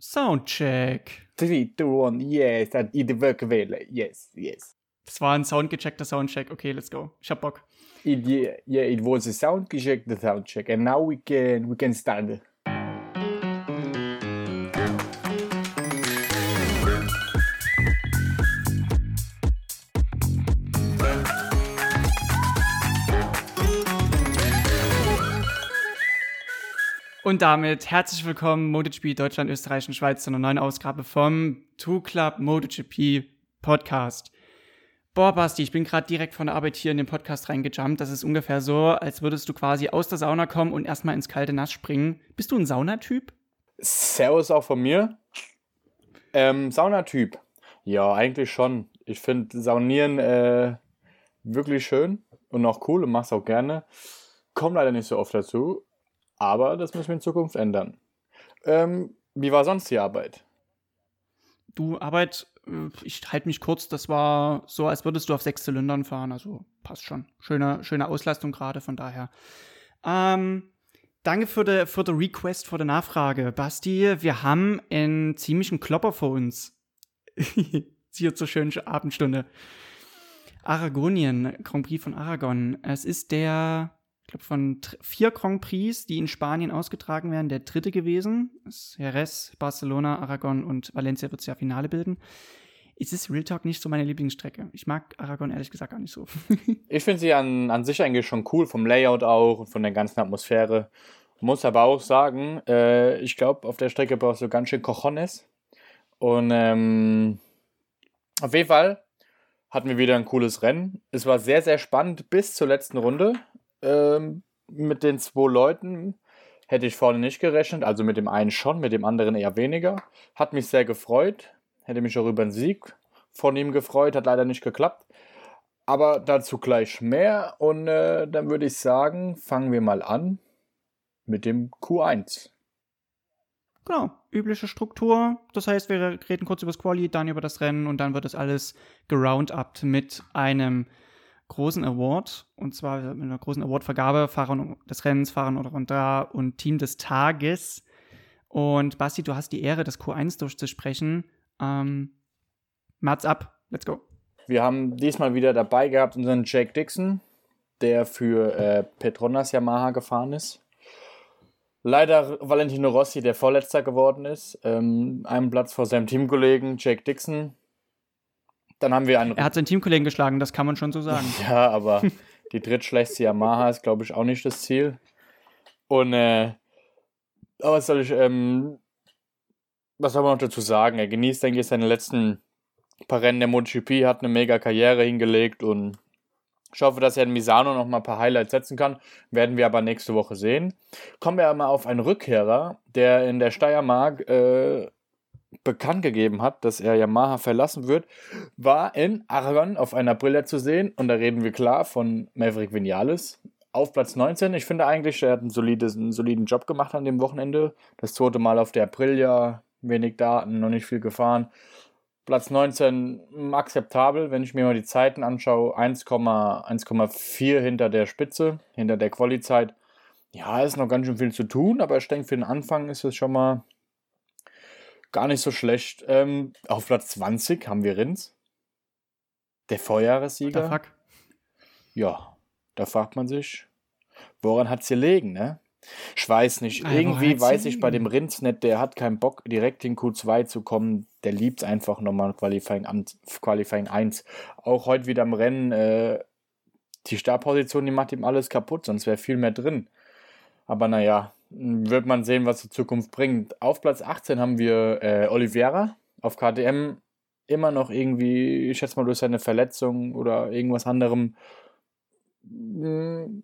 Soundcheck. 3, 2, 1, yes, it work well. Yes, yes. Das war ein soundgecheckter Soundcheck. Okay, let's go. Ich hab Bock. It, yeah, yeah, it was a sound check, the sound check, and now we can we can start. Und damit herzlich willkommen MotoGP Deutschland, Österreich und Schweiz zu einer neuen Ausgabe vom Two Club MotoGP Podcast. Boah, Basti, ich bin gerade direkt von der Arbeit hier in den Podcast reingejumpt. Das ist ungefähr so, als würdest du quasi aus der Sauna kommen und erstmal ins kalte Nass springen. Bist du ein Saunatyp? Servus auch von mir. Ähm, Saunatyp. Ja, eigentlich schon. Ich finde Saunieren äh, wirklich schön und auch cool und mach's auch gerne. Komm leider nicht so oft dazu. Aber das müssen wir in Zukunft ändern. Ähm, wie war sonst die Arbeit? Du, Arbeit, äh, ich halte mich kurz, das war so, als würdest du auf sechs Zylindern fahren, also passt schon. Schöne, schöne Auslastung gerade, von daher. Ähm, danke für die, für die Request, für die Nachfrage. Basti, wir haben einen ziemlichen Klopper vor uns. Hier zur schönen Abendstunde. Aragonien, Grand Prix von Aragon. Es ist der ich glaube, von vier Grand Prix, die in Spanien ausgetragen werden, der dritte gewesen. Jerez, Barcelona, Aragon und Valencia wird es ja Finale bilden. Es ist Real Talk nicht so meine Lieblingsstrecke. Ich mag Aragon ehrlich gesagt gar nicht so. ich finde sie an, an sich eigentlich schon cool, vom Layout auch und von der ganzen Atmosphäre. Muss aber auch sagen, äh, ich glaube, auf der Strecke brauchst du ganz schön Cojones. Und ähm, auf jeden Fall hatten wir wieder ein cooles Rennen. Es war sehr, sehr spannend bis zur letzten Runde. Ähm, mit den zwei Leuten hätte ich vorne nicht gerechnet. Also mit dem einen schon, mit dem anderen eher weniger. Hat mich sehr gefreut. Hätte mich auch über einen Sieg von ihm gefreut. Hat leider nicht geklappt. Aber dazu gleich mehr. Und äh, dann würde ich sagen, fangen wir mal an mit dem Q1. Genau, übliche Struktur. Das heißt, wir reden kurz über das Quali, dann über das Rennen und dann wird das alles geroundupt mit einem großen Award, und zwar mit einer großen Awardvergabe, Fahrer des Rennens, Fahrer oder runter und Team des Tages. Und Basti, du hast die Ehre, das Q1 durchzusprechen. Ähm, Mats ab, let's go. Wir haben diesmal wieder dabei gehabt unseren Jake Dixon, der für äh, Petronas Yamaha gefahren ist. Leider Valentino Rossi, der Vorletzter geworden ist. Ähm, einen Platz vor seinem Teamkollegen Jake Dixon, dann haben wir einen. Er hat seinen Teamkollegen geschlagen, das kann man schon so sagen. ja, aber die drittschlechteste Yamaha ist, glaube ich, auch nicht das Ziel. Und, äh, aber was soll ich, ähm, was soll man noch dazu sagen? Er genießt, denke ich, seine letzten paar Rennen der MotoGP, hat eine mega Karriere hingelegt und ich hoffe, dass er in Misano noch mal ein paar Highlights setzen kann. Werden wir aber nächste Woche sehen. Kommen wir mal auf einen Rückkehrer, der in der Steiermark äh, bekannt gegeben hat, dass er Yamaha verlassen wird, war in Aragon auf einer Brille zu sehen. Und da reden wir klar von Maverick Vinales. Auf Platz 19. Ich finde eigentlich, er hat einen, solides, einen soliden Job gemacht an dem Wochenende. Das zweite Mal auf der Aprilia, wenig Daten, noch nicht viel gefahren. Platz 19 akzeptabel, wenn ich mir mal die Zeiten anschaue. 1,4 hinter der Spitze, hinter der Quali-Zeit. Ja, ist noch ganz schön viel zu tun, aber ich denke, für den Anfang ist es schon mal Gar nicht so schlecht. Ähm, auf Platz 20 haben wir Rins. Der Vorjahressieger. Der fuck. Ja, da fragt man sich, woran hat es gelegen, ne? Ich weiß nicht. Ah, Irgendwie weiß ich bei dem Rins nicht, der hat keinen Bock, direkt in Q2 zu kommen. Der liebt einfach nochmal Qualifying, Qualifying 1. Auch heute wieder im Rennen, äh, die Startposition, die macht ihm alles kaputt, sonst wäre viel mehr drin. Aber naja, wird man sehen, was die Zukunft bringt. Auf Platz 18 haben wir äh, Oliveira auf KTM. Immer noch irgendwie, ich schätze mal durch seine Verletzung oder irgendwas anderem, hm,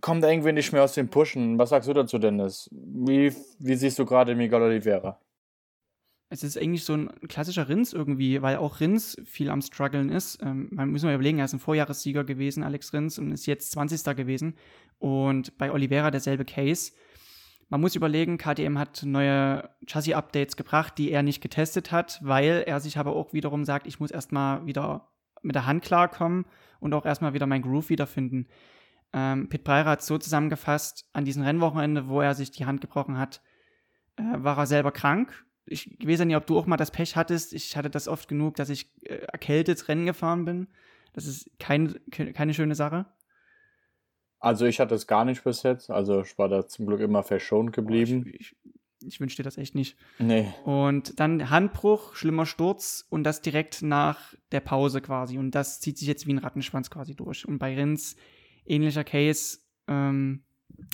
kommt er irgendwie nicht mehr aus dem Pushen. Was sagst du dazu, Dennis? Wie, wie siehst du gerade Miguel Oliveira? Es ist eigentlich so ein klassischer Rins irgendwie, weil auch Rins viel am Struggeln ist. Ähm, man muss mal überlegen, er ist ein Vorjahressieger gewesen, Alex Rins, und ist jetzt 20. gewesen. Und bei Oliveira derselbe Case. Man muss überlegen, KTM hat neue Chassis-Updates gebracht, die er nicht getestet hat, weil er sich aber auch wiederum sagt, ich muss erstmal wieder mit der Hand klarkommen und auch erstmal wieder mein Groove wiederfinden. Ähm, Pit Breyer hat es so zusammengefasst, an diesem Rennwochenende, wo er sich die Hand gebrochen hat, äh, war er selber krank, ich weiß ja nicht, ob du auch mal das Pech hattest. Ich hatte das oft genug, dass ich äh, erkältet Rennen gefahren bin. Das ist kein, keine schöne Sache. Also ich hatte es gar nicht bis jetzt. Also ich war da zum Glück immer verschont geblieben. Boah, ich, ich, ich wünsche dir das echt nicht. Nee. Und dann Handbruch, schlimmer Sturz und das direkt nach der Pause quasi. Und das zieht sich jetzt wie ein Rattenschwanz quasi durch. Und bei Rins ähnlicher Case, ähm,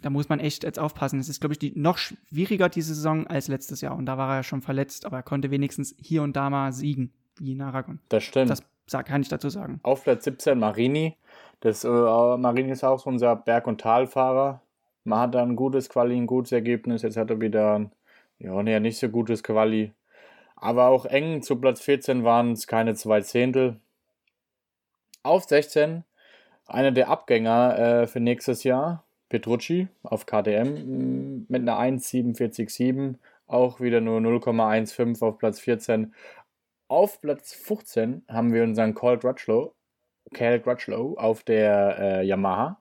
da muss man echt jetzt aufpassen. Es ist, glaube ich, die, noch schwieriger diese Saison als letztes Jahr. Und da war er ja schon verletzt, aber er konnte wenigstens hier und da mal siegen, wie in Aragon. Das stimmt. Das kann ich dazu sagen. Auf Platz 17 Marini. Das, äh, Marini ist auch so unser Berg- und Talfahrer. Man hat da ein gutes Quali, ein gutes Ergebnis. Jetzt hat er wieder ein, ja, nee, nicht so gutes Quali. Aber auch eng. Zu Platz 14 waren es keine zwei Zehntel. Auf 16 einer der Abgänger äh, für nächstes Jahr. Petrucci auf KTM mm, mit einer 1,47,7, auch wieder nur 0,15 auf Platz 14. Auf Platz 15 haben wir unseren Cal Crutchlow, Cal Crutchlow auf der äh, Yamaha.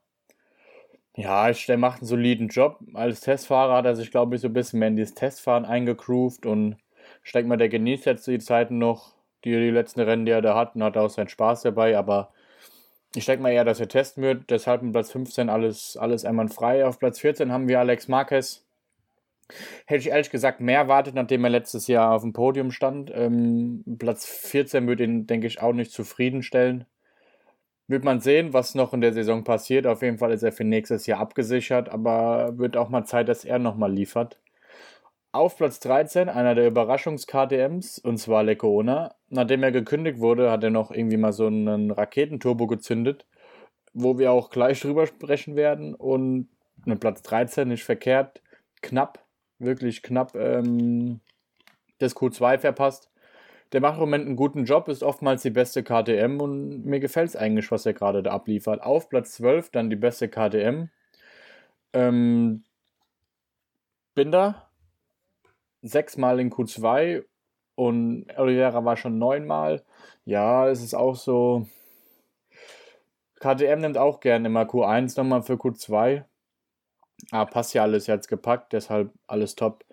Ja, der macht einen soliden Job. Als Testfahrer hat er sich, glaube ich, so ein bisschen mehr in dieses Testfahren eingegroovt und ich denke mal, der genießt jetzt die Zeiten noch, die, die letzten Rennen, die er da hat und hat auch seinen Spaß dabei, aber ich denke mal eher, dass er testen wird. Deshalb mit Platz 15 alles, alles einwandfrei. Auf Platz 14 haben wir Alex Marquez. Hätte ich ehrlich gesagt mehr erwartet, nachdem er letztes Jahr auf dem Podium stand. Ähm, Platz 14 würde ihn, denke ich, auch nicht zufriedenstellen. Wird man sehen, was noch in der Saison passiert. Auf jeden Fall ist er für nächstes Jahr abgesichert, aber wird auch mal Zeit, dass er nochmal liefert. Auf Platz 13 einer der Überraschungs-KTMs, und zwar Lecoona. Nachdem er gekündigt wurde, hat er noch irgendwie mal so einen Raketenturbo gezündet, wo wir auch gleich drüber sprechen werden. Und mit Platz 13 nicht verkehrt, knapp, wirklich knapp ähm, das Q2 verpasst. Der macht im Moment einen guten Job, ist oftmals die beste KTM und mir gefällt es eigentlich, was er gerade da abliefert. Auf Platz 12 dann die beste KTM. Ähm, Binder sechsmal in Q2 und Oliveira war schon neunmal. Ja, es ist auch so. KTM nimmt auch gerne immer Q1 nochmal für Q2. Ah, passt ja alles jetzt gepackt, deshalb alles top.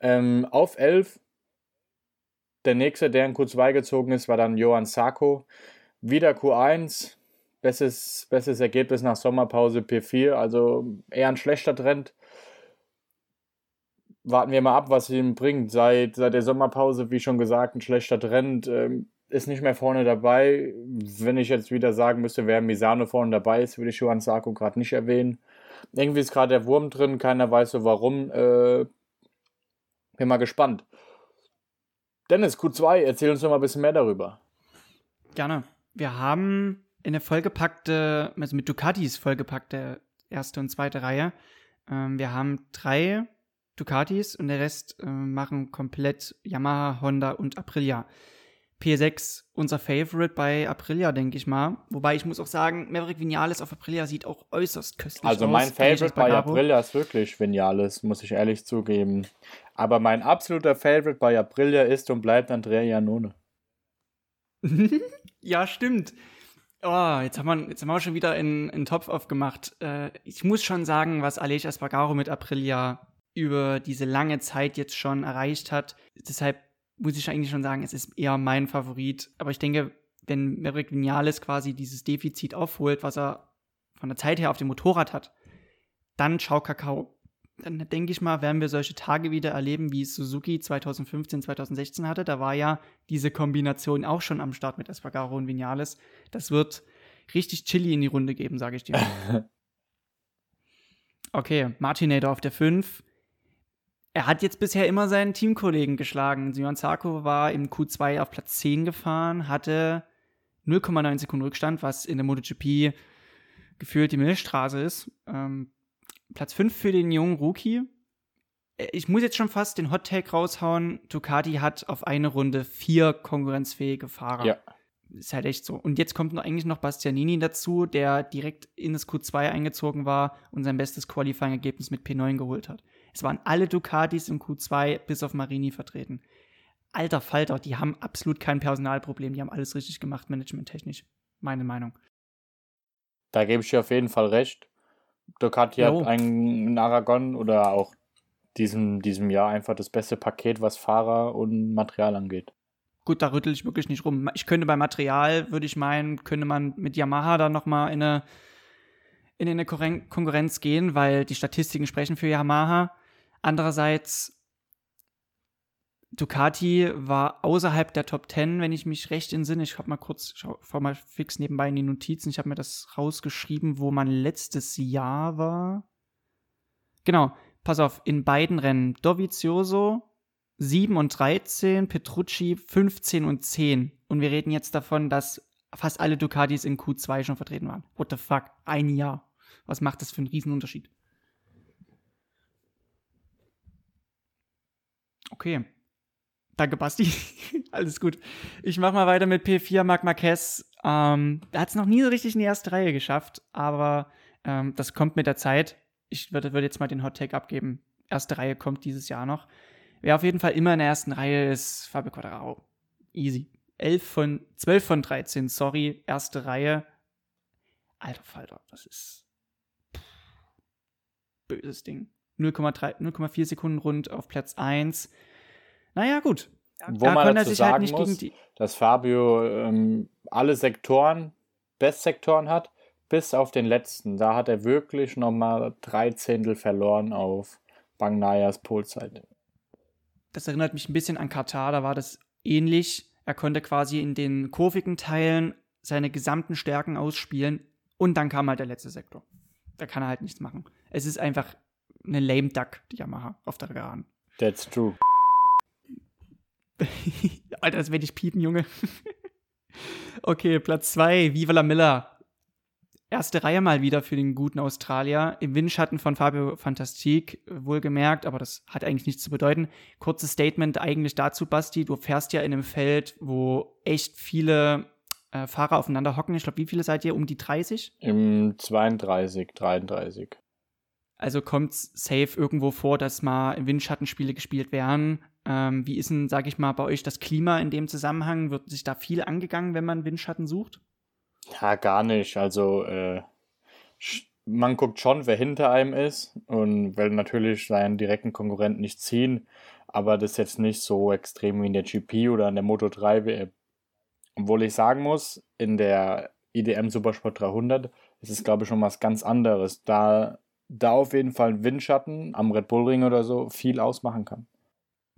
Ähm, auf 11, der nächste, der in Q2 gezogen ist, war dann Johann Sarko. Wieder Q1, bestes, bestes Ergebnis nach Sommerpause P4, also eher ein schlechter Trend warten wir mal ab, was ihm bringt. Seit, seit der Sommerpause, wie schon gesagt, ein schlechter Trend. Ähm, ist nicht mehr vorne dabei. Wenn ich jetzt wieder sagen müsste, wer Misano vorne dabei ist, würde ich Johann Sarko gerade nicht erwähnen. Irgendwie ist gerade der Wurm drin, keiner weiß so warum. Äh, bin mal gespannt. Dennis, Q2, erzähl uns noch mal ein bisschen mehr darüber. Gerne. Wir haben eine vollgepackte, also mit Ducatis vollgepackte erste und zweite Reihe. Ähm, wir haben drei Ducatis und der Rest äh, machen komplett Yamaha, Honda und Aprilia. P6 unser Favorite bei Aprilia, denke ich mal. Wobei ich muss auch sagen, Maverick Vinales auf Aprilia sieht auch äußerst köstlich also aus. Also mein Favorite bei Aprilia ist wirklich Vinales, muss ich ehrlich zugeben. Aber mein absoluter Favorite bei Aprilia ist und bleibt Andrea Janone. ja, stimmt. Oh, jetzt haben wir, jetzt haben wir schon wieder einen Topf aufgemacht. Äh, ich muss schon sagen, was Aleix Espargaro mit Aprilia über diese lange Zeit jetzt schon erreicht hat. Deshalb muss ich eigentlich schon sagen, es ist eher mein Favorit. Aber ich denke, wenn Maverick Vinales quasi dieses Defizit aufholt, was er von der Zeit her auf dem Motorrad hat, dann schau Kakao. Dann denke ich mal, werden wir solche Tage wieder erleben, wie es Suzuki 2015, 2016 hatte. Da war ja diese Kombination auch schon am Start mit Espargaro und Vinales. Das wird richtig chilly in die Runde geben, sage ich dir. okay, Martinator auf der 5 er hat jetzt bisher immer seinen Teamkollegen geschlagen. Simon Zarko war im Q2 auf Platz 10 gefahren, hatte 0,9 Sekunden Rückstand, was in der MotoGP gefühlt die Milchstraße ist. Ähm, Platz 5 für den jungen Rookie. Äh, ich muss jetzt schon fast den Hot Take raushauen. Ducati hat auf eine Runde vier konkurrenzfähige Fahrer. Ja. Ist halt echt so. Und jetzt kommt noch eigentlich noch Bastianini dazu, der direkt in das Q2 eingezogen war und sein bestes Qualifying-Ergebnis mit P9 geholt hat. Es waren alle Ducatis im Q2 bis auf Marini vertreten. Alter Falter, die haben absolut kein Personalproblem, die haben alles richtig gemacht, managementtechnisch. Meine Meinung. Da gebe ich dir auf jeden Fall recht. Ducati jo. hat einen Aragon oder auch diesem, diesem Jahr einfach das beste Paket, was Fahrer und Material angeht. Gut, da rüttel ich wirklich nicht rum. Ich könnte bei Material, würde ich meinen, könnte man mit Yamaha dann nochmal in eine, in eine Konkurrenz gehen, weil die Statistiken sprechen für Yamaha. Andererseits, Ducati war außerhalb der Top 10, wenn ich mich recht entsinne. Ich habe mal kurz, schau mal fix nebenbei in die Notizen. Ich habe mir das rausgeschrieben, wo man letztes Jahr war. Genau, pass auf, in beiden Rennen. Dovizioso 7 und 13, Petrucci 15 und 10. Und wir reden jetzt davon, dass fast alle Ducatis in Q2 schon vertreten waren. What the fuck? Ein Jahr. Was macht das für einen Riesenunterschied? Okay. Danke, Basti. Alles gut. Ich mache mal weiter mit P4, Marc Marquez. Ähm, er hat es noch nie so richtig in die erste Reihe geschafft, aber ähm, das kommt mit der Zeit. Ich würde, würde jetzt mal den Hot Take abgeben. Erste Reihe kommt dieses Jahr noch. Wer auf jeden Fall immer in der ersten Reihe ist, Fabio Quadraro. Easy. 11 von, 12 von 13, sorry, erste Reihe. Alter Falter, das ist böses Ding. 0,4 Sekunden rund auf Platz 1. Naja, gut. Wo da man dazu halt sagen halt muss, dass Fabio ähm, alle Sektoren, Bestsektoren hat, bis auf den letzten. Da hat er wirklich nochmal drei Zehntel verloren auf Bagnayas Polzeit. Das erinnert mich ein bisschen an Katar, da war das ähnlich. Er konnte quasi in den kurvigen Teilen seine gesamten Stärken ausspielen und dann kam halt der letzte Sektor. Da kann er halt nichts machen. Es ist einfach eine lame Duck, die Yamaha auf der Geraden. That's true. Alter, das werde ich piepen, Junge. okay, Platz 2, Viva la Miller erste Reihe mal wieder für den guten Australier. Im Windschatten von Fabio Fantastik, wohlgemerkt, aber das hat eigentlich nichts zu bedeuten. Kurzes Statement eigentlich dazu, Basti. Du fährst ja in einem Feld, wo echt viele äh, Fahrer aufeinander hocken. Ich glaube, wie viele seid ihr? Um die 30? Im 32, 33. Also kommt es safe irgendwo vor, dass mal im Windschattenspiele gespielt werden. Ähm, wie ist denn, sag ich mal, bei euch das Klima in dem Zusammenhang? Wird sich da viel angegangen, wenn man Windschatten sucht? Ja, gar nicht. Also, äh, man guckt schon, wer hinter einem ist und will natürlich seinen direkten Konkurrenten nicht ziehen, aber das ist jetzt nicht so extrem wie in der GP oder in der Moto 3 WM. Obwohl ich sagen muss, in der IDM Supersport 300 ist es, glaube ich, schon was ganz anderes, da, da auf jeden Fall ein Windschatten am Red Bull Ring oder so viel ausmachen kann.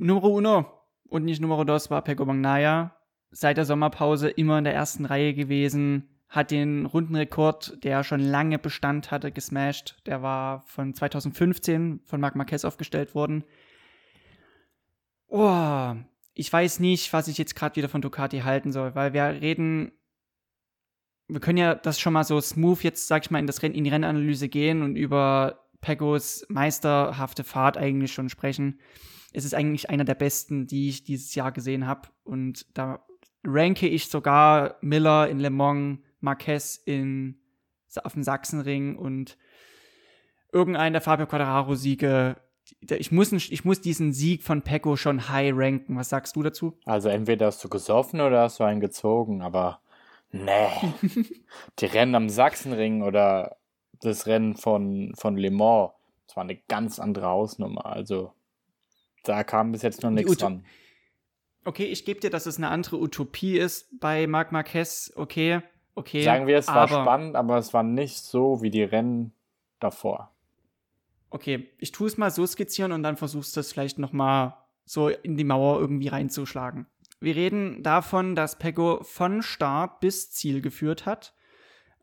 Numero uno und nicht Numero dos war Peko Magnaya. Seit der Sommerpause immer in der ersten Reihe gewesen, hat den Rundenrekord, der schon lange Bestand hatte, gesmashed. Der war von 2015 von Marc Marquez aufgestellt worden. Oh, ich weiß nicht, was ich jetzt gerade wieder von Ducati halten soll, weil wir reden, wir können ja das schon mal so smooth jetzt, sag ich mal, in, das Renn, in die Rennanalyse gehen und über Pegos meisterhafte Fahrt eigentlich schon sprechen. Es ist eigentlich einer der besten, die ich dieses Jahr gesehen habe. Und da ranke ich sogar Miller in Le Mans Marquez in, auf dem Sachsenring und irgendein der Fabio Quadraro-Siege. Ich muss, ich muss diesen Sieg von Pecco schon high ranken. Was sagst du dazu? Also entweder hast du gesoffen oder hast du einen gezogen, aber nee. Die Rennen am Sachsenring oder das Rennen von, von Le Mans, das war eine ganz andere Hausnummer. Also da kam bis jetzt noch nichts dran. Okay, ich gebe dir, dass es eine andere Utopie ist bei Marc Marquez. Okay, Okay. Sagen wir, es war spannend, aber es war nicht so wie die Rennen davor. Okay, ich tue es mal so skizzieren und dann versuchst du es vielleicht noch mal so in die Mauer irgendwie reinzuschlagen. Wir reden davon, dass Pego von Start bis Ziel geführt hat,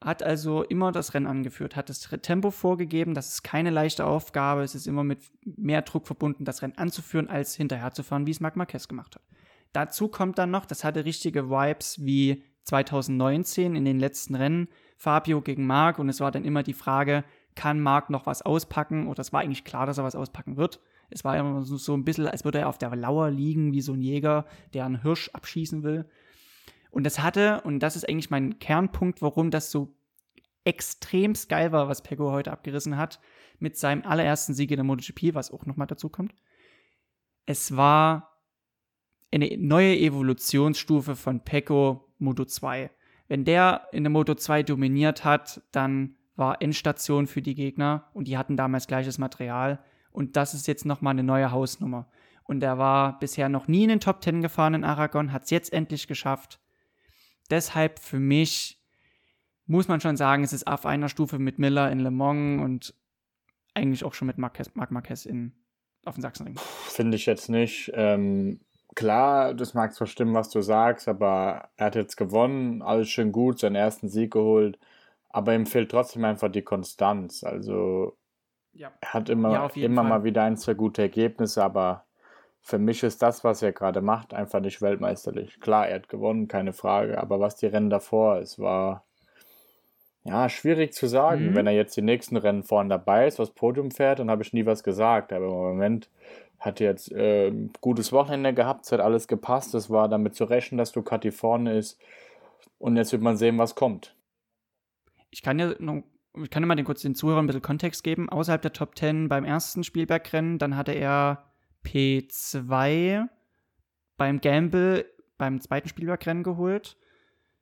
hat also immer das Rennen angeführt, hat das Tempo vorgegeben, das ist keine leichte Aufgabe, es ist immer mit mehr Druck verbunden, das Rennen anzuführen, als hinterher zu fahren, wie es Marc Marquez gemacht hat. Dazu kommt dann noch, das hatte richtige Vibes wie 2019 in den letzten Rennen Fabio gegen Marc und es war dann immer die Frage, kann Marc noch was auspacken? Oder es war eigentlich klar, dass er was auspacken wird. Es war immer so ein bisschen, als würde er auf der Lauer liegen, wie so ein Jäger, der einen Hirsch abschießen will. Und das hatte, und das ist eigentlich mein Kernpunkt, warum das so extrem geil war, was Pego heute abgerissen hat, mit seinem allerersten Sieg in der MotoGP, was auch nochmal dazu kommt. Es war eine neue Evolutionsstufe von Pecco Moto 2. Wenn der in der Moto 2 dominiert hat, dann war Endstation für die Gegner und die hatten damals gleiches Material Und das ist jetzt nochmal eine neue Hausnummer. Und er war bisher noch nie in den Top 10 gefahren in Aragon, hat es jetzt endlich geschafft. Deshalb für mich muss man schon sagen, es ist auf einer Stufe mit Miller in Le Mans und eigentlich auch schon mit Marquez, Marc Marquez in, auf dem Sachsenring. Finde ich jetzt nicht. Ähm, klar, das mag zwar stimmen, was du sagst, aber er hat jetzt gewonnen, alles schön gut, seinen ersten Sieg geholt, aber ihm fehlt trotzdem einfach die Konstanz. Also ja. er hat immer, ja, immer mal wieder ein, zwei gute Ergebnisse, aber für mich ist das, was er gerade macht, einfach nicht weltmeisterlich. Klar, er hat gewonnen, keine Frage, aber was die Rennen davor, es war ja schwierig zu sagen. Mhm. Wenn er jetzt die nächsten Rennen vorne dabei ist, was Podium fährt, dann habe ich nie was gesagt. Aber im Moment hat er jetzt äh, ein gutes Wochenende gehabt, es hat alles gepasst, es war damit zu rechnen, dass Ducati vorne ist. Und jetzt wird man sehen, was kommt. Ich kann ja noch ich kann ja mal den kurz den Zuhörern ein bisschen Kontext geben. Außerhalb der Top 10 beim ersten Spielbergrennen, dann hatte er P2 beim Gamble beim zweiten Spielbergrennen geholt.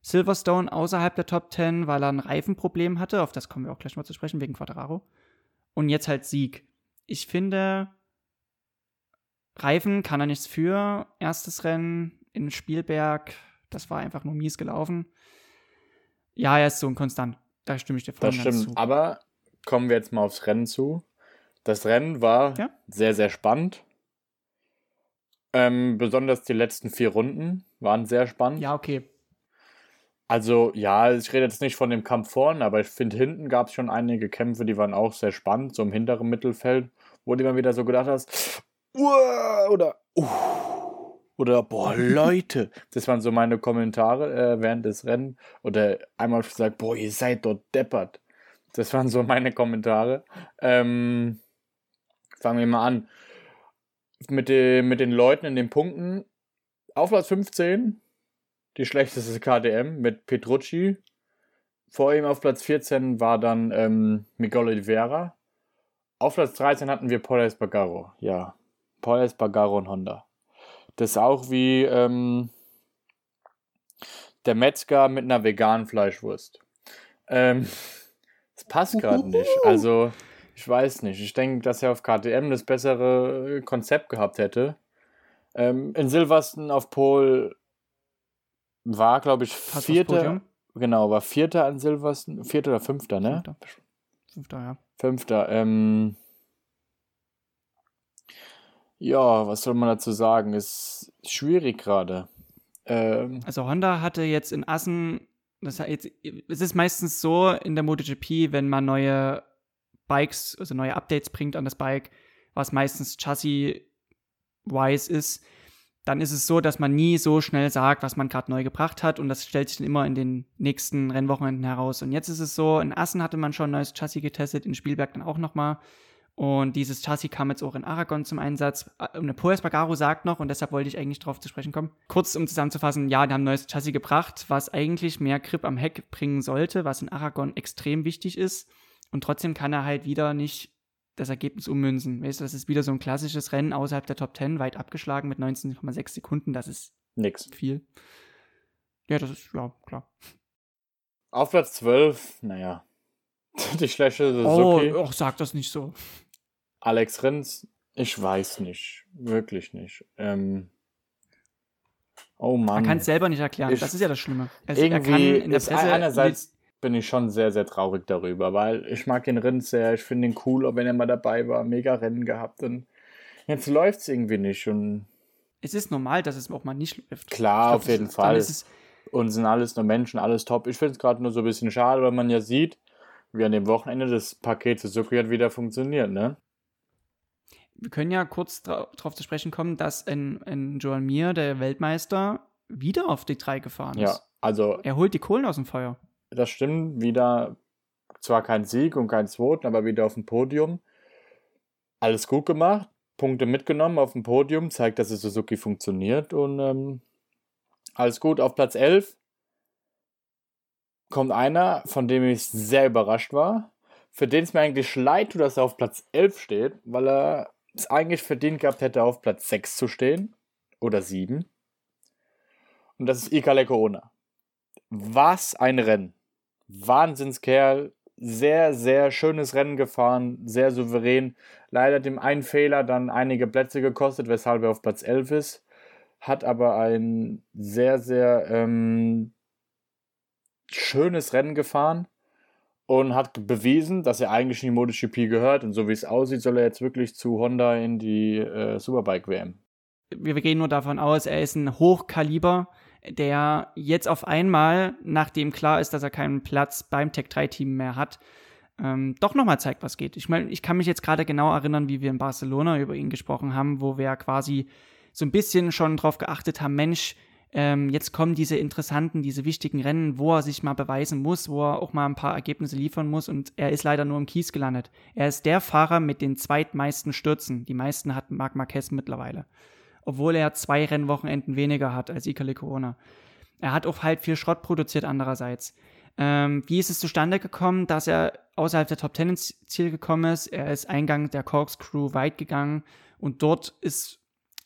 Silverstone außerhalb der Top 10, weil er ein Reifenproblem hatte, auf das kommen wir auch gleich mal zu sprechen, wegen Quadraro. Und jetzt halt Sieg. Ich finde, Reifen kann er nichts für. Erstes Rennen in Spielberg, das war einfach nur mies gelaufen. Ja, er ist so ein Konstant. Da stimme ich dir voll Das stimmt, zu. aber kommen wir jetzt mal aufs Rennen zu. Das Rennen war ja? sehr, sehr spannend. Ähm, besonders die letzten vier Runden waren sehr spannend. Ja, okay. Also, ja, ich rede jetzt nicht von dem Kampf vorne, aber ich finde, hinten gab es schon einige Kämpfe, die waren auch sehr spannend, so im hinteren Mittelfeld, wo du immer wieder so gedacht hast, oder, uh, oder, boah, Leute. Das waren so meine Kommentare äh, während des Rennens. Oder einmal gesagt, boah, ihr seid dort deppert. Das waren so meine Kommentare. Ähm, fangen wir mal an mit, den, mit den Leuten in den Punkten. Auf Platz 15 die schlechteste KDM mit Petrucci. Vor ihm auf Platz 14 war dann ähm, Miguel Oliveira. Auf Platz 13 hatten wir Paul Espargaro. Ja, Paul Espargaro und Honda. Das ist auch wie ähm, der Metzger mit einer veganen Fleischwurst. Ähm, das passt gerade nicht. Also ich weiß nicht. Ich denke, dass er auf KTM das bessere äh, Konzept gehabt hätte. Ähm, in Silverstone auf Pol war, glaube ich, vierter. Genau, war vierter an Silverstone. Vierter oder fünfter, ne? Fünfter, fünfter ja. Fünfter. Ähm, ja, was soll man dazu sagen? Ist schwierig gerade. Ähm, also Honda hatte jetzt in Assen, das jetzt, es ist meistens so in der MotoGP, wenn man neue Bikes, also neue Updates bringt an das Bike, was meistens Chassis-wise ist, dann ist es so, dass man nie so schnell sagt, was man gerade neu gebracht hat und das stellt sich dann immer in den nächsten Rennwochenenden heraus. Und jetzt ist es so, in Assen hatte man schon ein neues Chassis getestet, in Spielberg dann auch nochmal. Und dieses Chassis kam jetzt auch in Aragon zum Einsatz. Und der Poes Bagaro sagt noch, und deshalb wollte ich eigentlich drauf zu sprechen kommen, kurz um zusammenzufassen, ja, die haben ein neues Chassis gebracht, was eigentlich mehr Grip am Heck bringen sollte, was in Aragon extrem wichtig ist. Und trotzdem kann er halt wieder nicht das Ergebnis ummünzen. Weißt du, das ist wieder so ein klassisches Rennen außerhalb der Top 10, weit abgeschlagen mit 19,6 Sekunden. Das ist nix. Viel. Ja, das ist, ja, klar. Auf Platz 12, naja. Die schlechte Suzuki. Oh, oh, sag das nicht so. Alex Rins, ich weiß nicht. Wirklich nicht. Ähm, oh Mann. Man kann es selber nicht erklären. Ich, das ist ja das Schlimme. Es, irgendwie in der Presse einerseits bin ich schon sehr, sehr traurig darüber, weil ich mag den Rind sehr, ich finde ihn cool, wenn er mal dabei war, mega Rennen gehabt und jetzt läuft es irgendwie nicht und es ist normal, dass es auch mal nicht läuft. Klar, glaub, auf jeden Fall. Und sind alles nur Menschen, alles top. Ich finde es gerade nur so ein bisschen schade, weil man ja sieht, wie an dem Wochenende das Paket Suzuki hat wieder funktioniert, ne? Wir können ja kurz darauf zu sprechen kommen, dass in, in Joan Mir, der Weltmeister, wieder auf die 3 gefahren ist. Ja, also. Er holt die Kohlen aus dem Feuer das stimmt, wieder zwar kein Sieg und kein Zweiten, aber wieder auf dem Podium. Alles gut gemacht, Punkte mitgenommen auf dem Podium, zeigt, dass es Suzuki funktioniert und ähm, alles gut. Auf Platz 11 kommt einer, von dem ich sehr überrascht war, für den es mir eigentlich leid tut, dass er auf Platz 11 steht, weil er es eigentlich verdient gehabt hätte, auf Platz 6 zu stehen oder 7. Und das ist Ika Lecoona. Was ein Rennen. Wahnsinnskerl, sehr, sehr schönes Rennen gefahren, sehr souverän. Leider dem einen Fehler dann einige Plätze gekostet, weshalb er auf Platz 11 ist. Hat aber ein sehr, sehr ähm, schönes Rennen gefahren und hat bewiesen, dass er eigentlich in die MotoGP gehört. Und so wie es aussieht, soll er jetzt wirklich zu Honda in die äh, Superbike WM. Wir gehen nur davon aus, er ist ein Hochkaliber der jetzt auf einmal, nachdem klar ist, dass er keinen Platz beim Tech 3-Team mehr hat, ähm, doch nochmal zeigt, was geht. Ich meine, ich kann mich jetzt gerade genau erinnern, wie wir in Barcelona über ihn gesprochen haben, wo wir quasi so ein bisschen schon drauf geachtet haben, Mensch, ähm, jetzt kommen diese interessanten, diese wichtigen Rennen, wo er sich mal beweisen muss, wo er auch mal ein paar Ergebnisse liefern muss und er ist leider nur im Kies gelandet. Er ist der Fahrer mit den zweitmeisten Stürzen. Die meisten hat Marc Marquez mittlerweile obwohl er zwei Rennwochenenden weniger hat als Ikali Corona. Er hat auch halt viel Schrott produziert andererseits. Ähm, wie ist es zustande gekommen, dass er außerhalb der Top Ten ins Ziel gekommen ist? Er ist Eingang der Corkscrew weit gegangen und dort ist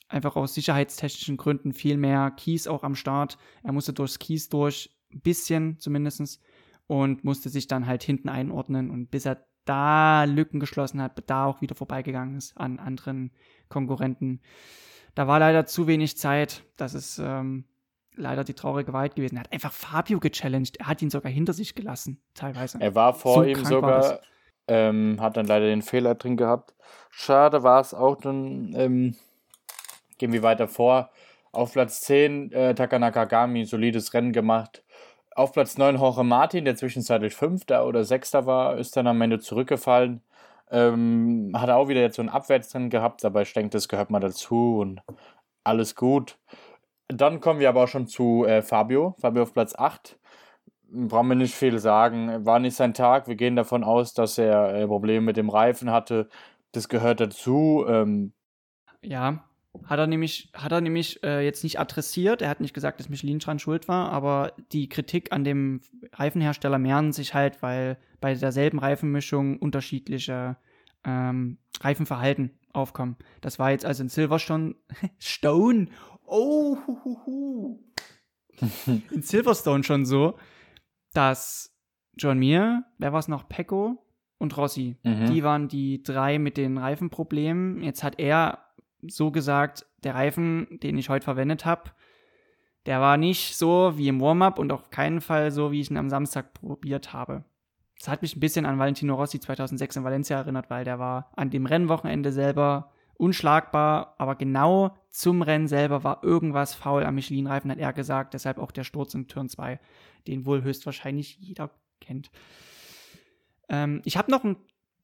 einfach aus sicherheitstechnischen Gründen viel mehr Kies auch am Start. Er musste durchs Kies durch, ein bisschen zumindest, und musste sich dann halt hinten einordnen. Und bis er da Lücken geschlossen hat, da auch wieder vorbeigegangen ist an anderen Konkurrenten, da war leider zu wenig Zeit. Das ist ähm, leider die traurige Wahrheit gewesen. Er hat einfach Fabio gechallenged. Er hat ihn sogar hinter sich gelassen, teilweise. Er war vor so ihm sogar, ähm, hat dann leider den Fehler drin gehabt. Schade war es auch dann. Ähm, gehen wir weiter vor. Auf Platz 10 äh, Takanaka Gami, solides Rennen gemacht. Auf Platz 9 Jorge Martin, der zwischenzeitlich Fünfter oder Sechster war, ist dann am Ende zurückgefallen. Ähm, hat er auch wieder jetzt so ein Abwärts drin gehabt, aber ich denke, das gehört mal dazu und alles gut. Dann kommen wir aber auch schon zu äh, Fabio. Fabio auf Platz 8. Brauchen wir nicht viel sagen. War nicht sein Tag. Wir gehen davon aus, dass er äh, Probleme mit dem Reifen hatte. Das gehört dazu. Ähm, ja, hat er nämlich, hat er nämlich äh, jetzt nicht adressiert. Er hat nicht gesagt, dass Michelin dran schuld war, aber die Kritik an dem Reifenhersteller mehren sich halt, weil bei derselben Reifenmischung unterschiedliche ähm, Reifenverhalten aufkommen. Das war jetzt also in Silverstone. Stone! Oh! Hu, hu, hu. in Silverstone schon so, dass John Mir, wer war es noch? Pecco und Rossi. Mhm. Die waren die drei mit den Reifenproblemen. Jetzt hat er so gesagt, der Reifen, den ich heute verwendet habe, der war nicht so wie im Warm-up und auf keinen Fall so, wie ich ihn am Samstag probiert habe. Das hat mich ein bisschen an Valentino Rossi 2006 in Valencia erinnert, weil der war an dem Rennwochenende selber unschlagbar, aber genau zum Rennen selber war irgendwas faul am Michelin-Reifen, hat er gesagt. Deshalb auch der Sturz in Turn 2, den wohl höchstwahrscheinlich jeder kennt. Ähm, ich habe noch einen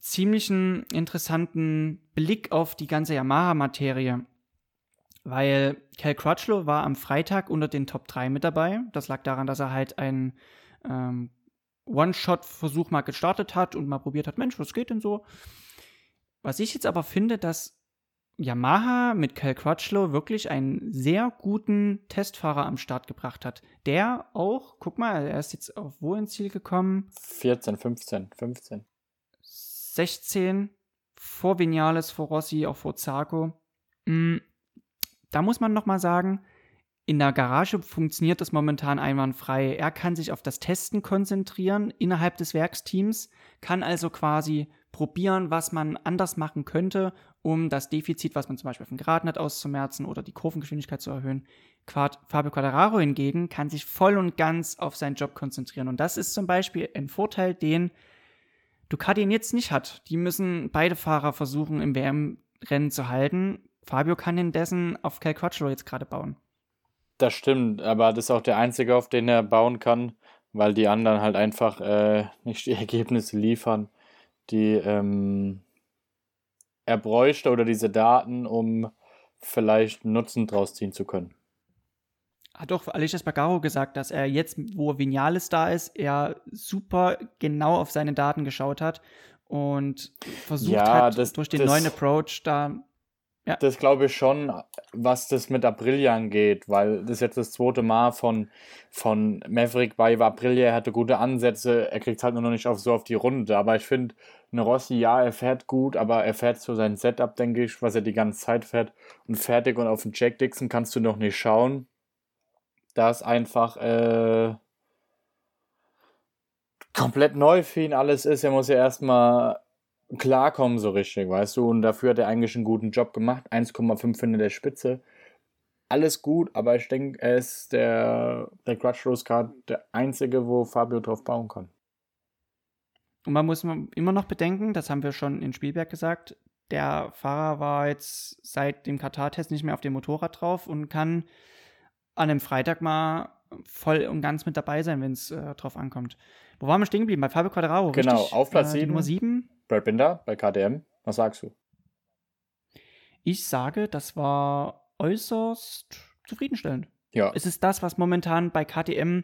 ziemlichen interessanten Blick auf die ganze Yamaha-Materie. Weil Cal Crutchlow war am Freitag unter den Top 3 mit dabei. Das lag daran, dass er halt einen ähm, One-Shot-Versuch mal gestartet hat und mal probiert hat, Mensch, was geht denn so? Was ich jetzt aber finde, dass Yamaha mit Cal Crutchlow wirklich einen sehr guten Testfahrer am Start gebracht hat. Der auch, guck mal, er ist jetzt auf wo ins Ziel gekommen? 14, 15, 15. 16 vor Vinales, vor Rossi, auch vor Zarco. Mm, da muss man nochmal sagen, in der Garage funktioniert das momentan einwandfrei. Er kann sich auf das Testen konzentrieren innerhalb des Werksteams, kann also quasi probieren, was man anders machen könnte, um das Defizit, was man zum Beispiel auf dem Geraden hat, auszumerzen oder die Kurvengeschwindigkeit zu erhöhen. Quad Fabio Quadraro hingegen kann sich voll und ganz auf seinen Job konzentrieren. Und das ist zum Beispiel ein Vorteil, den Ducati jetzt nicht hat. Die müssen beide Fahrer versuchen, im WM-Rennen zu halten. Fabio kann indessen auf Cal Crutchlow jetzt gerade bauen. Das stimmt, aber das ist auch der einzige, auf den er bauen kann, weil die anderen halt einfach äh, nicht die Ergebnisse liefern, die ähm, er bräuchte oder diese Daten, um vielleicht Nutzen draus ziehen zu können hat doch Alicia Spagaro gesagt, dass er jetzt, wo Vinales da ist, er super genau auf seine Daten geschaut hat und versucht ja, hat, das, durch den das, neuen Approach da. Ja. Das glaube ich schon, was das mit Aprilia angeht, weil das ist jetzt das zweite Mal von, von Maverick bei Aprilia. Er hatte gute Ansätze, er kriegt halt nur noch nicht auf, so auf die Runde. Aber ich finde, eine Rossi, ja, er fährt gut, aber er fährt so sein Setup, denke ich, was er die ganze Zeit fährt. Und fertig und auf den Jack Dixon kannst du noch nicht schauen. Da ist einfach, äh, komplett neu für ihn alles ist. Er muss ja erstmal klarkommen, so richtig, weißt du? Und dafür hat er eigentlich einen guten Job gemacht. 1,5 in der Spitze. Alles gut, aber ich denke, er ist der, der Crutchlow Card der einzige, wo Fabio drauf bauen kann. Und man muss immer noch bedenken, das haben wir schon in Spielberg gesagt, der Fahrer war jetzt seit dem Katar-Test nicht mehr auf dem Motorrad drauf und kann an einem Freitag mal voll und ganz mit dabei sein, wenn es äh, drauf ankommt. Wo waren wir stehen geblieben? Bei Fabio Quadraro, Genau, richtig? auf Platz Äh, die 7. Nummer 7. Brad Binder bei KTM. Was sagst du? Ich sage, das war äußerst zufriedenstellend. Ja, Es ist das, was momentan bei KTM,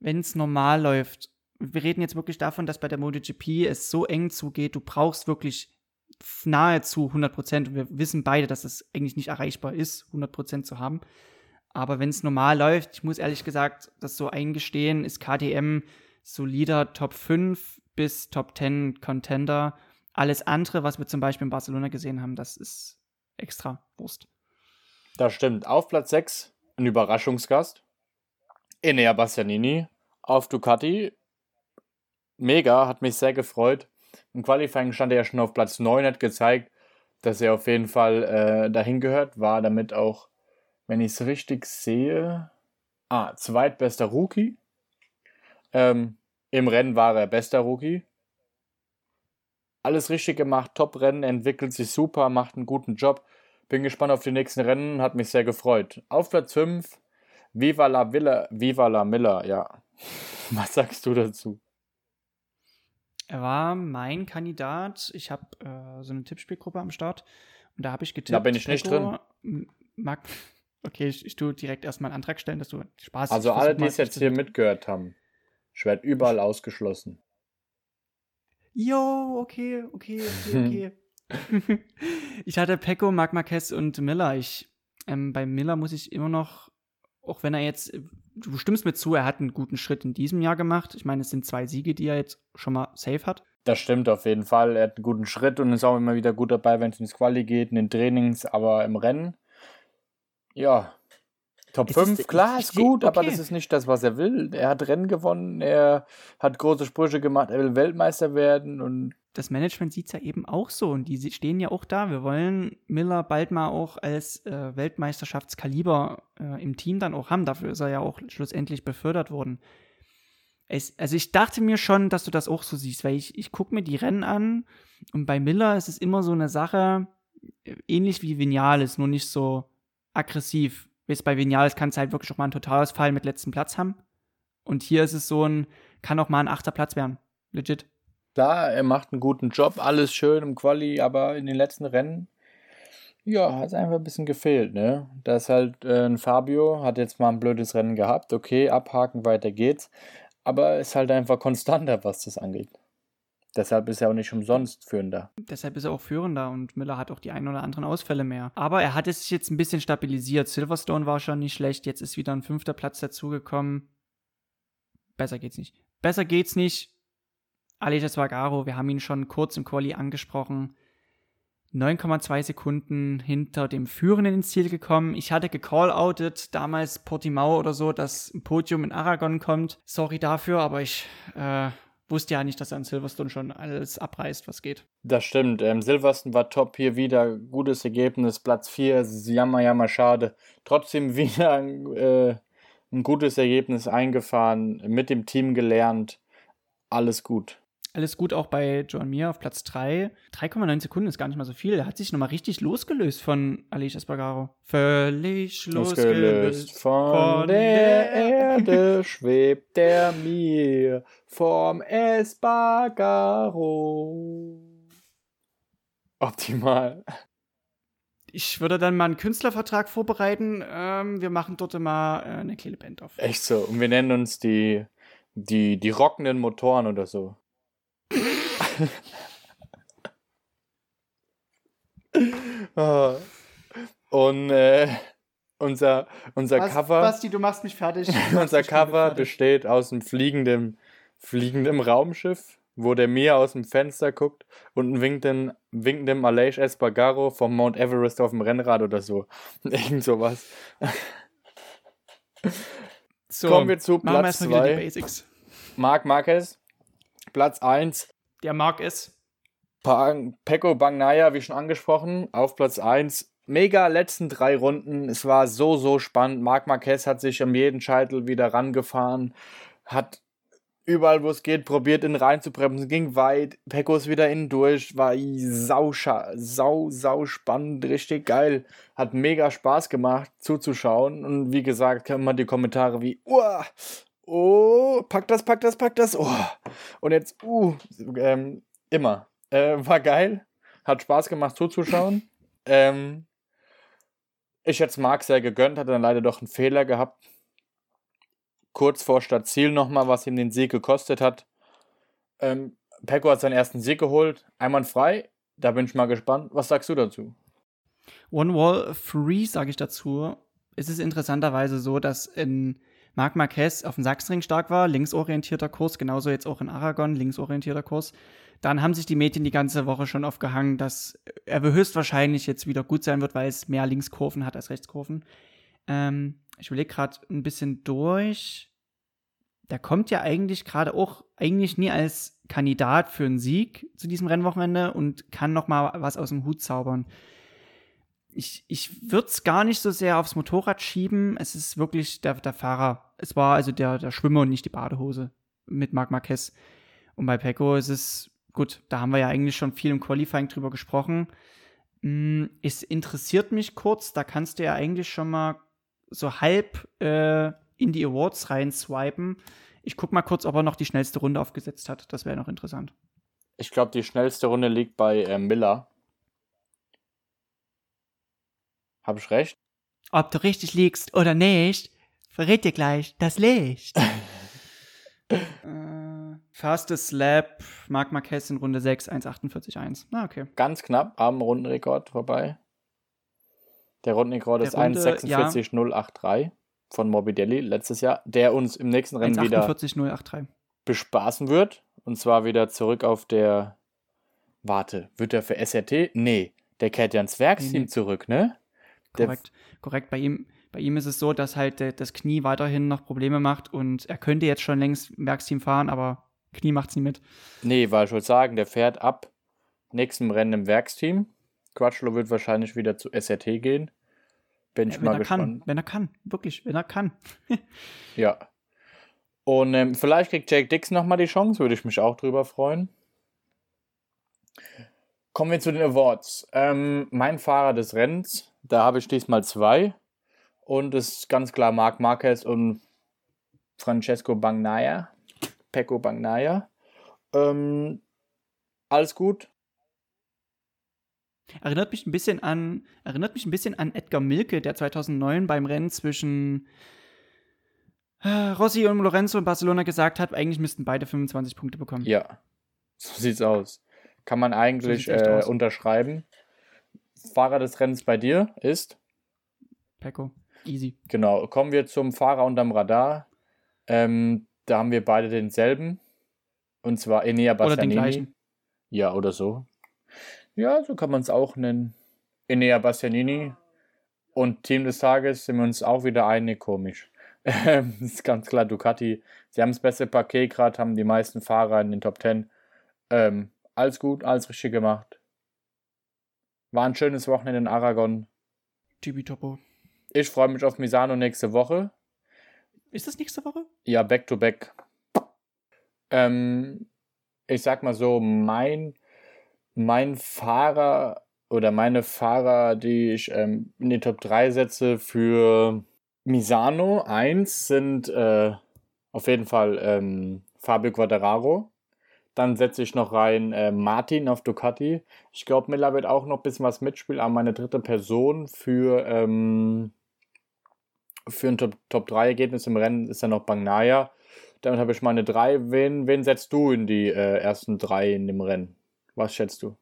wenn es normal läuft, wir reden jetzt wirklich davon, dass bei der MotoGP es so eng zugeht, du brauchst wirklich nahezu 100 Prozent. Und wir wissen beide, dass es eigentlich nicht erreichbar ist, 100 Prozent zu haben. Aber wenn es normal läuft, ich muss ehrlich gesagt das so eingestehen, ist KTM solider Top 5 bis Top 10 Contender. Alles andere, was wir zum Beispiel in Barcelona gesehen haben, das ist extra Wurst. das stimmt. Auf Platz 6 ein Überraschungsgast. Enea Bastianini auf Ducati. Mega, hat mich sehr gefreut. Im Qualifying stand er ja schon auf Platz 9, hat gezeigt, dass er auf jeden Fall äh, dahin gehört. War damit auch, wenn ich es richtig sehe, ah, zweitbester Rookie. Ähm, Im Rennen war er bester Rookie. Alles richtig gemacht, Top-Rennen, entwickelt sich super, macht einen guten Job. Bin gespannt auf die nächsten Rennen, hat mich sehr gefreut. Auf Platz 5, Viva la Villa, Viva la Miller, ja. Was sagst du dazu? Er war mein Kandidat. Ich habe äh, so eine Tippspielgruppe am Start und da habe ich getippt. Da bin ich nicht Pecco, m- Mag okay, ich, ich tue direkt erstmal einen Antrag stellen, dass du Spaß Also ich alle, die es jetzt hier mitgehört haben, ich werde überall ausgeschlossen. Jo, okay, okay, okay, okay. ich hatte Pecco, Marc Marquez und Miller. Ich, ähm, bei Miller muss ich immer noch, auch wenn er jetzt, du stimmst mir zu, er hat einen guten Schritt in diesem Jahr gemacht. Ich meine, es sind zwei Siege, die er jetzt schon mal safe hat. Das stimmt auf jeden Fall. Er hat einen guten Schritt und ist auch immer wieder gut dabei, wenn es ins Quali geht, in den Trainings, aber im Rennen. Ja. Top Es 5, ist- klar, ist gut, aber okay. das ist nicht das, was er will. Er hat Rennen gewonnen, er hat große Sprüche gemacht, er will Weltmeister werden und das Management sieht es ja eben auch so und die stehen ja auch da. Wir wollen Miller bald mal auch als äh, Weltmeisterschaftskaliber äh, im Team dann auch haben. Dafür ist er ja auch schlussendlich befördert worden. Es, also ich dachte mir schon, dass du das auch so siehst, weil ich, ich gucke mir die Rennen an und bei Miller ist es immer so eine Sache, äh, ähnlich wie Vinales, nur nicht so aggressiv. Jetzt bei Vinales kann es halt wirklich auch mal ein Totalausfall mit letztem Platz haben. Und hier ist es so ein, kann auch mal ein achter Platz werden. Legit. Klar, er macht einen guten Job, alles schön im Quali, aber in den letzten Rennen, ja, hat es einfach ein bisschen gefehlt, ne? Da ist halt äh, ein Fabio, hat jetzt mal ein blödes Rennen gehabt, okay, abhaken, weiter geht's, aber ist halt einfach konstanter, was das angeht. Deshalb ist er auch nicht umsonst Führender. Deshalb ist er auch führender und Miller hat auch die ein oder anderen Ausfälle mehr. Aber er hat es sich jetzt ein bisschen stabilisiert. Silverstone war schon nicht schlecht, jetzt ist wieder ein fünfter Platz dazugekommen. Besser geht's nicht. Besser geht's nicht. Aleix Espargaro, wir haben ihn schon kurz im Quali angesprochen. 9,2 Sekunden hinter dem Führenden ins Ziel gekommen. Ich hatte gecall-outet, damals Portimao oder so, dass ein Podium in Aragon kommt. Sorry dafür, aber ich äh, wusste ja nicht, dass er in Silverstone schon alles abreißt, was geht. Das stimmt, ähm, Silverstone war top, hier wieder gutes Ergebnis, Platz 4, jammer, jammer, schade. Trotzdem wieder äh, ein gutes Ergebnis eingefahren, mit dem Team gelernt, alles gut. Alles gut auch bei John Mir auf Platz 3. 3,9 Sekunden ist gar nicht mal so viel. Er hat sich nochmal richtig losgelöst von Aleix Espargaro. Völlig losgelöst. von, von der Erde schwebt der Mir vom Espargaro. Optimal. Ich würde dann mal einen Künstlervertrag vorbereiten. Ähm, wir machen dort mal äh, eine kleine Band auf. Echt so. Und wir nennen uns die, die, die rockenden Motoren oder so. Ah. Und äh, unser, unser Cover. Basti, du machst mich fertig. Unser Cover besteht aus einem fliegenden, fliegenden Raumschiff, wo der Mir aus dem Fenster guckt und ein winkenden, winkendem Aleix Espargaro vom Mount Everest auf dem Rennrad oder so. Irgend sowas. so, Kommen wir zu Platz erstmal wieder die 2. Basics. Marc Marquez Platz 1. Der mag es. Pecco Bangnaya, wie schon angesprochen, auf Platz 1. Mega letzten drei Runden. Es war so, so spannend. Marc Marquez hat sich am jeden Scheitel wieder rangefahren, hat überall, wo es geht, probiert, ihn reinzubremsen, ging weit. Pecco ist wieder innen durch, war sau, sau, sau spannend, richtig geil. Hat mega Spaß gemacht zuzuschauen. Und wie gesagt, kann man die Kommentare wie, Uah, oh, pack das, pack das, pack das, oh. Und jetzt, uh, ähm, immer. Äh, war geil, hat Spaß gemacht zuzuschauen. Ähm, ich hätte es Marc sehr gegönnt, hat dann leider doch einen Fehler gehabt kurz vor Stadtziel nochmal, was ihm den Sieg gekostet hat. Ähm, Pecco hat seinen ersten Sieg geholt, einwandfrei. Da bin ich mal gespannt. Was sagst du dazu? One Wall Free, sage ich dazu. Es ist interessanterweise so, dass in Marc Marquez auf dem Sachsenring stark war, linksorientierter Kurs, genauso jetzt auch in Aragon, linksorientierter Kurs. Dann haben sich die Medien die ganze Woche schon aufgehangen, dass er höchstwahrscheinlich jetzt wieder gut sein wird, weil es mehr Linkskurven hat als Rechtskurven. Ähm, ich überlege gerade ein bisschen durch. Der kommt ja eigentlich gerade auch eigentlich nie als Kandidat für einen Sieg zu diesem Rennwochenende und kann noch mal was aus dem Hut zaubern. Ich, ich würde es gar nicht so sehr aufs Motorrad schieben. Es ist wirklich der, der Fahrer. Es war also der, der Schwimmer und nicht die Badehose mit Marc Marquez. Und bei Pecco ist es, gut, da haben wir ja eigentlich schon viel im Qualifying drüber gesprochen. Mm, es interessiert mich kurz, da kannst du ja eigentlich schon mal so halb äh, in die Awards rein swipen. Ich guck mal kurz, ob er noch die schnellste Runde aufgesetzt hat. Das wäre noch interessant. Ich glaube, die schnellste Runde liegt bei äh, Miller. Hab ich recht? Ob du richtig liegst oder nicht, verrät dir gleich das Licht. äh, Fastest Lap, Marc Marquez in Runde 6, 1,48,1. Ah, okay. Ganz knapp am Rundenrekord vorbei. Der Rundenrekord ist 1,46,083 ja. von Morbidelli letztes Jahr, der uns im nächsten Rennen wieder bespaßen wird. Und zwar wieder zurück auf der. Warte, wird er für SRT? Nee, der kehrt ja ins Werksteam nee, nee. zurück, ne? Korrekt, korrekt. Bei ihm, bei ihm ist es so, dass halt das Knie weiterhin noch Probleme macht und er könnte jetzt schon längst im Werksteam fahren, aber Knie macht es nie mit. Nee, weil ich wollte sagen, der fährt ab nächstem Rennen im Werksteam Quatschlo wird wahrscheinlich wieder zu SRT gehen. Bin ich wenn mal er gespannt. Kann, wenn er kann, wirklich, wenn er kann. ja. Und ähm, vielleicht kriegt Jake Dix nochmal die Chance, würde ich mich auch drüber freuen. Kommen wir zu den Awards. Ähm, mein Fahrer des Rennens, da habe ich diesmal zwei. Und es ist ganz klar Marc Marquez und Francesco Bagnaia. Pecco Bagnaia. Ähm, alles gut. Erinnert mich ein bisschen an, erinnert mich ein bisschen an Edgar Milke, der 2009 beim Rennen zwischen äh, Rossi und Lorenzo in Barcelona gesagt hat, eigentlich müssten beide 25 Punkte bekommen. Ja, so sieht's aus. Kann man eigentlich so äh, unterschreiben. Fahrer des Rennens bei dir ist? Pecco. Easy. Genau. Kommen wir zum Fahrer unterm Radar. Ähm, da haben wir beide denselben. Und zwar Enea Bastianini. Oder den gleichen. Ja, oder so. Ja, so kann man es auch nennen. Enea Bastianini. Und Team des Tages sind wir uns auch wieder einig, komisch. Ähm, ist ganz klar Ducati. Sie haben das beste Paket gerade, haben die meisten Fahrer in den Top 10. Ähm, alles gut, alles richtig gemacht. War ein schönes Wochenende in Aragon. Topo. Ich freue mich auf Misano nächste Woche. Ist das nächste Woche? Ja, back to back. Ähm, ich sag mal so, mein mein Fahrer oder meine Fahrer, die ich ähm, in die Top 3 setze für Misano 1 sind äh, auf jeden Fall ähm, Fabio Quadraro. Dann setze ich noch rein äh, Martin auf Ducati. Ich glaube, Miller wird auch noch ein bisschen was mitspielen, aber meine dritte Person für, ähm, für ein Top-3-Ergebnis im Rennen ist ja noch Bangnaya. Damit habe ich meine drei. Wen, wen setzt du in die äh, ersten drei in dem Rennen? Was schätzt du?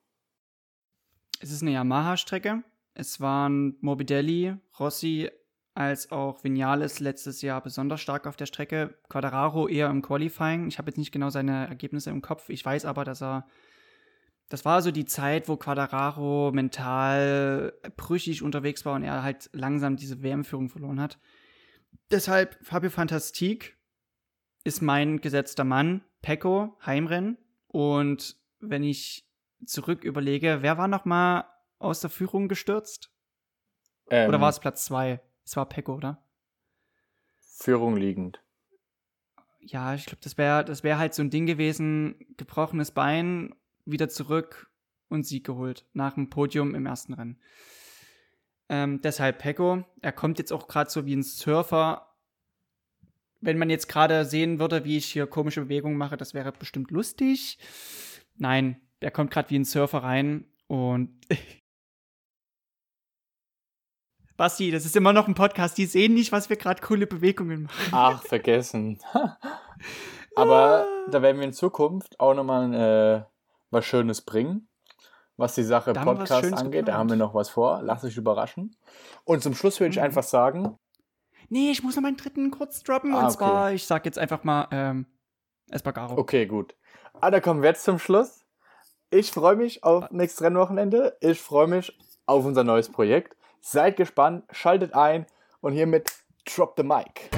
Es ist eine Yamaha-Strecke. Es waren Morbidelli, Rossi als auch Vinales letztes Jahr besonders stark auf der Strecke. Quadraro eher im Qualifying. Ich habe jetzt nicht genau seine Ergebnisse im Kopf. Ich weiß aber, dass er. Das war so die Zeit, wo Quadraro mental brüchig unterwegs war und er halt langsam diese WM-Führung verloren hat. Deshalb Fabio Fantastik ist mein gesetzter Mann. Pecco, Heimrennen Und wenn ich zurück überlege, wer war noch mal aus der Führung gestürzt? Ähm, Oder war es Platz zwei? Es war Pecco, oder? Führung liegend. Ja, ich glaube, das wäre das wär halt so ein Ding gewesen, gebrochenes Bein, wieder zurück und Sieg geholt nach dem Podium im ersten Rennen. Ähm, deshalb Pecco. Er kommt jetzt auch gerade so wie ein Surfer. Wenn man jetzt gerade sehen würde, wie ich hier komische Bewegungen mache, das wäre bestimmt lustig. Nein, er kommt gerade wie ein Surfer rein und Basti, das ist immer noch ein Podcast. Die sehen nicht, was wir gerade coole Bewegungen machen. Ach, vergessen. Aber da werden wir in Zukunft auch nochmal äh, was Schönes bringen, was die Sache Da was Podcast angeht. Da geplant. haben wir noch was vor. Lass dich überraschen. Und zum Schluss würde ich Mhm. einfach sagen, Nee, ich muss noch meinen dritten kurz droppen. Ah, und okay. zwar, ich sag jetzt einfach mal, ähm, Espargaro. okay, gut. Ah, da kommen wir jetzt zum Schluss. Ich freue mich auf nächstes Rennwochenende. Ich freue mich auf unser neues Projekt. Seid gespannt, schaltet ein und hiermit drop the mic.